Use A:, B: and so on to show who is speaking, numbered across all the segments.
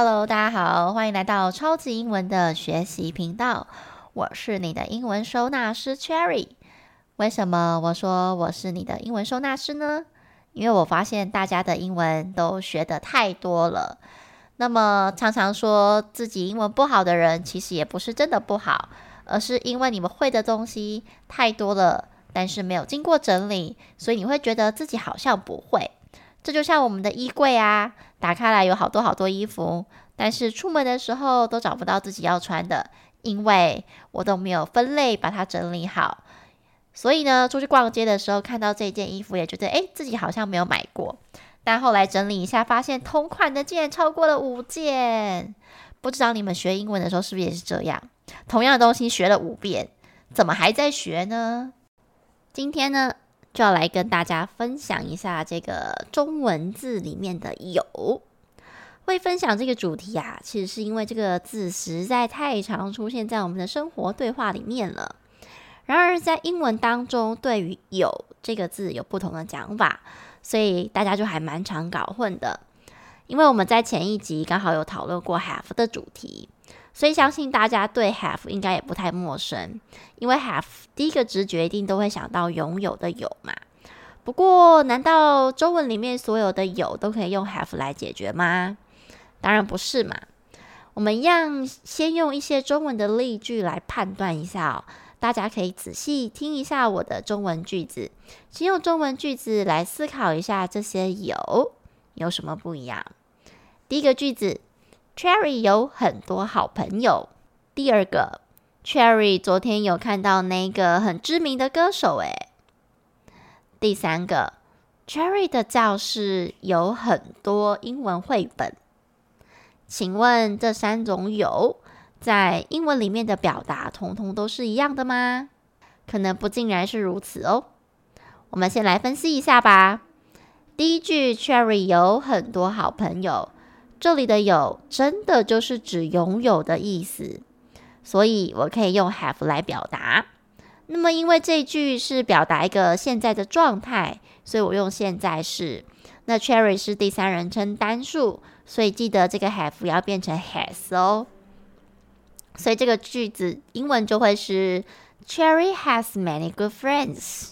A: Hello，大家好，欢迎来到超级英文的学习频道。我是你的英文收纳师 Cherry。为什么我说我是你的英文收纳师呢？因为我发现大家的英文都学得太多了。那么常常说自己英文不好的人，其实也不是真的不好，而是因为你们会的东西太多了，但是没有经过整理，所以你会觉得自己好像不会。这就像我们的衣柜啊，打开来有好多好多衣服，但是出门的时候都找不到自己要穿的，因为我都没有分类把它整理好。所以呢，出去逛街的时候看到这件衣服，也觉得诶，自己好像没有买过。但后来整理一下，发现同款的竟然超过了五件。不知道你们学英文的时候是不是也是这样？同样的东西学了五遍，怎么还在学呢？今天呢，就要来跟大家分享一下这个中文字里面的“有”。会分享这个主题啊，其实是因为这个字实在太常出现在我们的生活对话里面了。然而，在英文当中，对于“有”这个字有不同的讲法，所以大家就还蛮常搞混的。因为我们在前一集刚好有讨论过 “have” 的主题。所以相信大家对 have 应该也不太陌生，因为 have 第一个直觉一定都会想到拥有的有嘛。不过，难道中文里面所有的有都可以用 have 来解决吗？当然不是嘛。我们一样先用一些中文的例句来判断一下哦。大家可以仔细听一下我的中文句子，先用中文句子来思考一下这些有有什么不一样。第一个句子。Cherry 有很多好朋友。第二个，Cherry 昨天有看到那个很知名的歌手。诶，第三个，Cherry 的教室有很多英文绘本。请问这三种有在英文里面的表达，通通都是一样的吗？可能不尽然是如此哦。我们先来分析一下吧。第一句，Cherry 有很多好朋友。这里的有真的就是指拥有的意思，所以我可以用 have 来表达。那么因为这句是表达一个现在的状态，所以我用现在式。那 Cherry 是第三人称单数，所以记得这个 have 要变成 has 哦。所以这个句子英文就会是 Cherry has many good friends。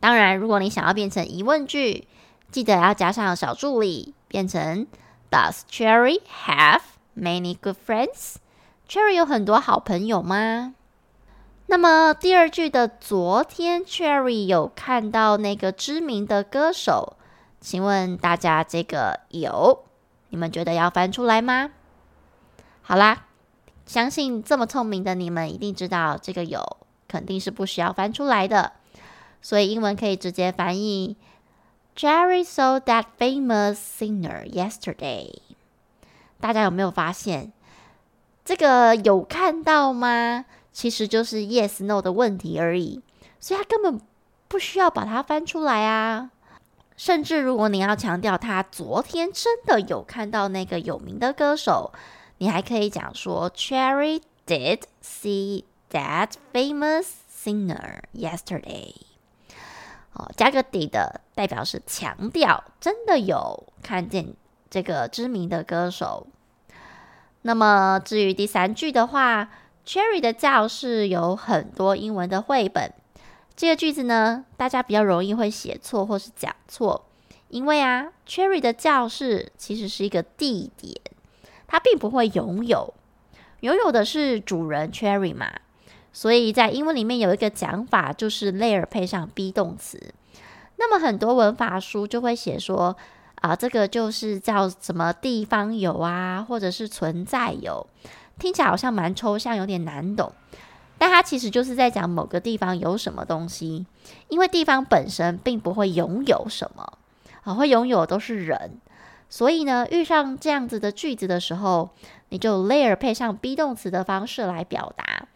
A: 当然，如果你想要变成疑问句，记得要加上小助理，变成。Does Cherry have many good friends? Cherry 有很多好朋友吗？那么第二句的昨天，Cherry 有看到那个知名的歌手，请问大家这个有，你们觉得要翻出来吗？好啦，相信这么聪明的你们一定知道这个有肯定是不需要翻出来的，所以英文可以直接翻译。Cherry saw that famous singer yesterday。大家有没有发现，这个有看到吗？其实就是 yes no 的问题而已，所以他根本不需要把它翻出来啊。甚至如果你要强调他昨天真的有看到那个有名的歌手，你还可以讲说 Cherry did see that famous singer yesterday。哦，加个底的代表是强调真的有看见这个知名的歌手。那么至于第三句的话，Cherry 的教室有很多英文的绘本。这个句子呢，大家比较容易会写错或是讲错，因为啊，Cherry 的教室其实是一个地点，它并不会拥有，拥有的是主人 Cherry 嘛。所以在英文里面有一个讲法，就是 layer 配上 be 动词。那么很多文法书就会写说，啊，这个就是叫什么地方有啊，或者是存在有，听起来好像蛮抽象，有点难懂。但它其实就是在讲某个地方有什么东西，因为地方本身并不会拥有什么，啊，会拥有的都是人。所以呢，遇上这样子的句子的时候，你就 layer 配上 be 动词的方式来表达。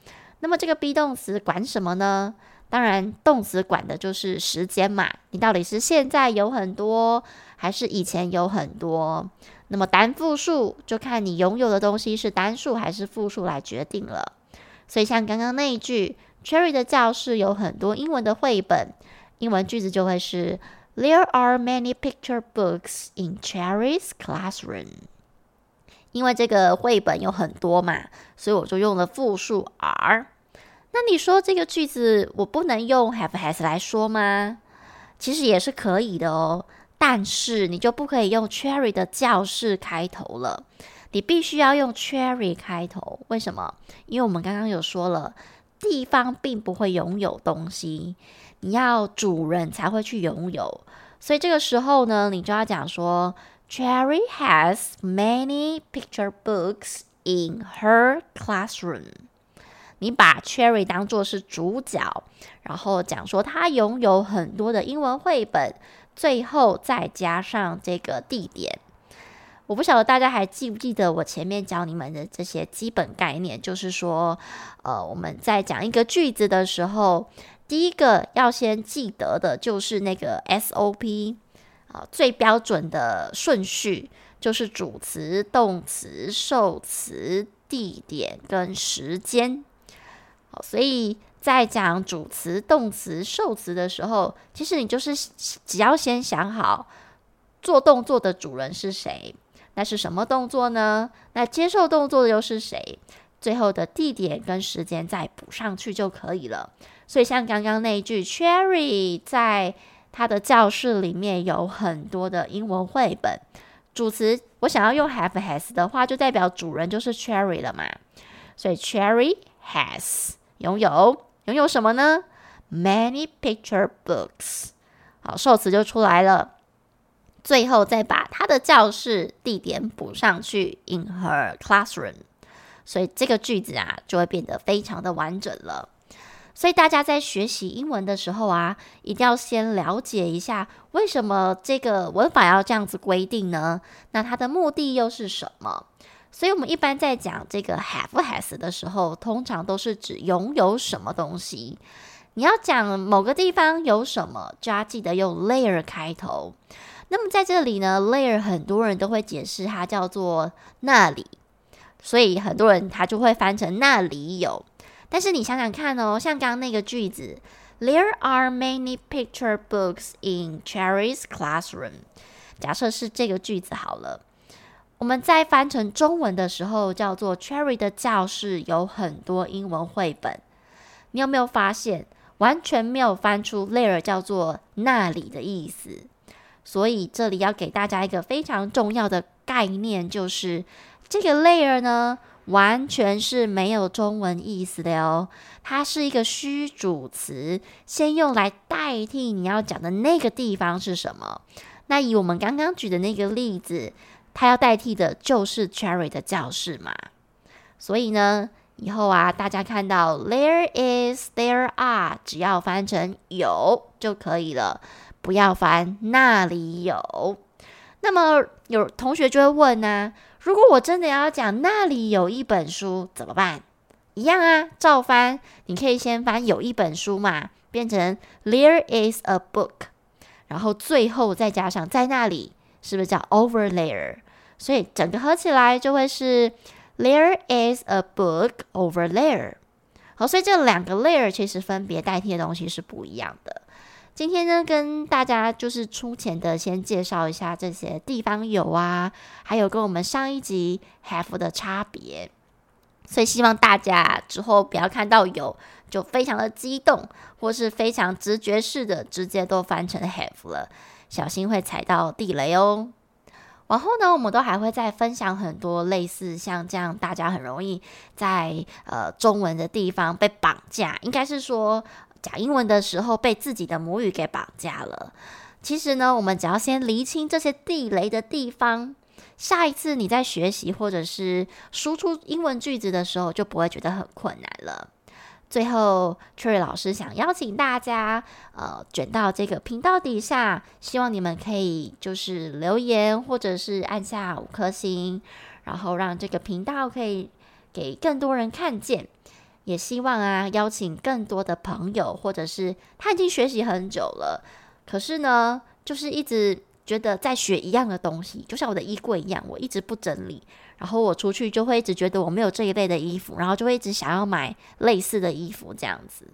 A: 那么这个 be 动词管什么呢？当然，动词管的就是时间嘛。你到底是现在有很多，还是以前有很多？那么单复数就看你拥有的东西是单数还是复数来决定了。所以像刚刚那一句，Cherry 的教室有很多英文的绘本，英文句子就会是 There are many picture books in Cherry's classroom。因为这个绘本有很多嘛，所以我就用了复数 are。那你说这个句子我不能用 have has 来说吗？其实也是可以的哦，但是你就不可以用 Cherry 的教室开头了，你必须要用 Cherry 开头。为什么？因为我们刚刚有说了，地方并不会拥有东西，你要主人才会去拥有，所以这个时候呢，你就要讲说。Cherry has many picture books in her classroom。你把 Cherry 当作是主角，然后讲说他拥有很多的英文绘本，最后再加上这个地点。我不晓得大家还记不记得我前面教你们的这些基本概念，就是说，呃，我们在讲一个句子的时候，第一个要先记得的就是那个 SOP。啊，最标准的顺序就是主词、动词、受词、地点跟时间。所以在讲主词、动词、受词的时候，其实你就是只要先想好做动作的主人是谁，那是什么动作呢？那接受动作的又是谁？最后的地点跟时间再补上去就可以了。所以像刚刚那一句，Cherry 在。他的教室里面有很多的英文绘本。主词我想要用 have has 的话，就代表主人就是 Cherry 了嘛。所以 Cherry has 拥有拥有什么呢？Many picture books。好，受词就出来了。最后再把他的教室地点补上去，in her classroom。所以这个句子啊，就会变得非常的完整了。所以大家在学习英文的时候啊，一定要先了解一下为什么这个文法要这样子规定呢？那它的目的又是什么？所以我们一般在讲这个 have has 的时候，通常都是指拥有什么东西。你要讲某个地方有什么，就要记得用 layer 开头。那么在这里呢，layer 很多人都会解释它叫做那里，所以很多人他就会翻成那里有。但是你想想看哦，像刚刚那个句子，There are many picture books in Cherry's classroom。假设是这个句子好了，我们在翻成中文的时候，叫做 Cherry 的教室有很多英文绘本。你有没有发现，完全没有翻出 there 叫做那里的意思？所以这里要给大家一个非常重要的概念，就是这个 there 呢。完全是没有中文意思的哦，它是一个虚主词，先用来代替你要讲的那个地方是什么。那以我们刚刚举的那个例子，它要代替的就是 Cherry 的教室嘛。所以呢，以后啊，大家看到 there is、there are，只要翻成有就可以了，不要翻那里有。那么有同学就会问呢、如果我真的要讲那里有一本书怎么办？一样啊，照翻。你可以先翻有一本书嘛，变成 There is a book，然后最后再加上在那里，是不是叫 over there？所以整个合起来就会是 There is a book over there。好，所以这两个 layer 其实分别代替的东西是不一样的。今天呢，跟大家就是粗浅的先介绍一下这些地方有啊，还有跟我们上一集 have 的差别。所以希望大家之后不要看到有就非常的激动，或是非常直觉式的直接都翻成 have 了，小心会踩到地雷哦。往后呢，我们都还会再分享很多类似像这样，大家很容易在呃中文的地方被绑架，应该是说。讲英文的时候被自己的母语给绑架了。其实呢，我们只要先厘清这些地雷的地方，下一次你在学习或者是输出英文句子的时候，就不会觉得很困难了。最后，Cherry 老师想邀请大家，呃，卷到这个频道底下，希望你们可以就是留言或者是按下五颗星，然后让这个频道可以给更多人看见。也希望啊，邀请更多的朋友，或者是他已经学习很久了，可是呢，就是一直觉得在学一样的东西，就像我的衣柜一样，我一直不整理，然后我出去就会一直觉得我没有这一类的衣服，然后就会一直想要买类似的衣服这样子。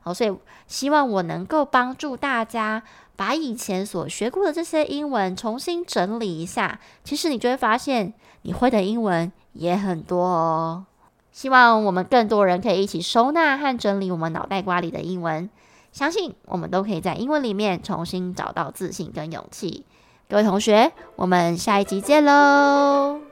A: 好，所以希望我能够帮助大家把以前所学过的这些英文重新整理一下。其实你就会发现，你会的英文也很多哦。希望我们更多人可以一起收纳和整理我们脑袋瓜里的英文，相信我们都可以在英文里面重新找到自信跟勇气。各位同学，我们下一集见喽！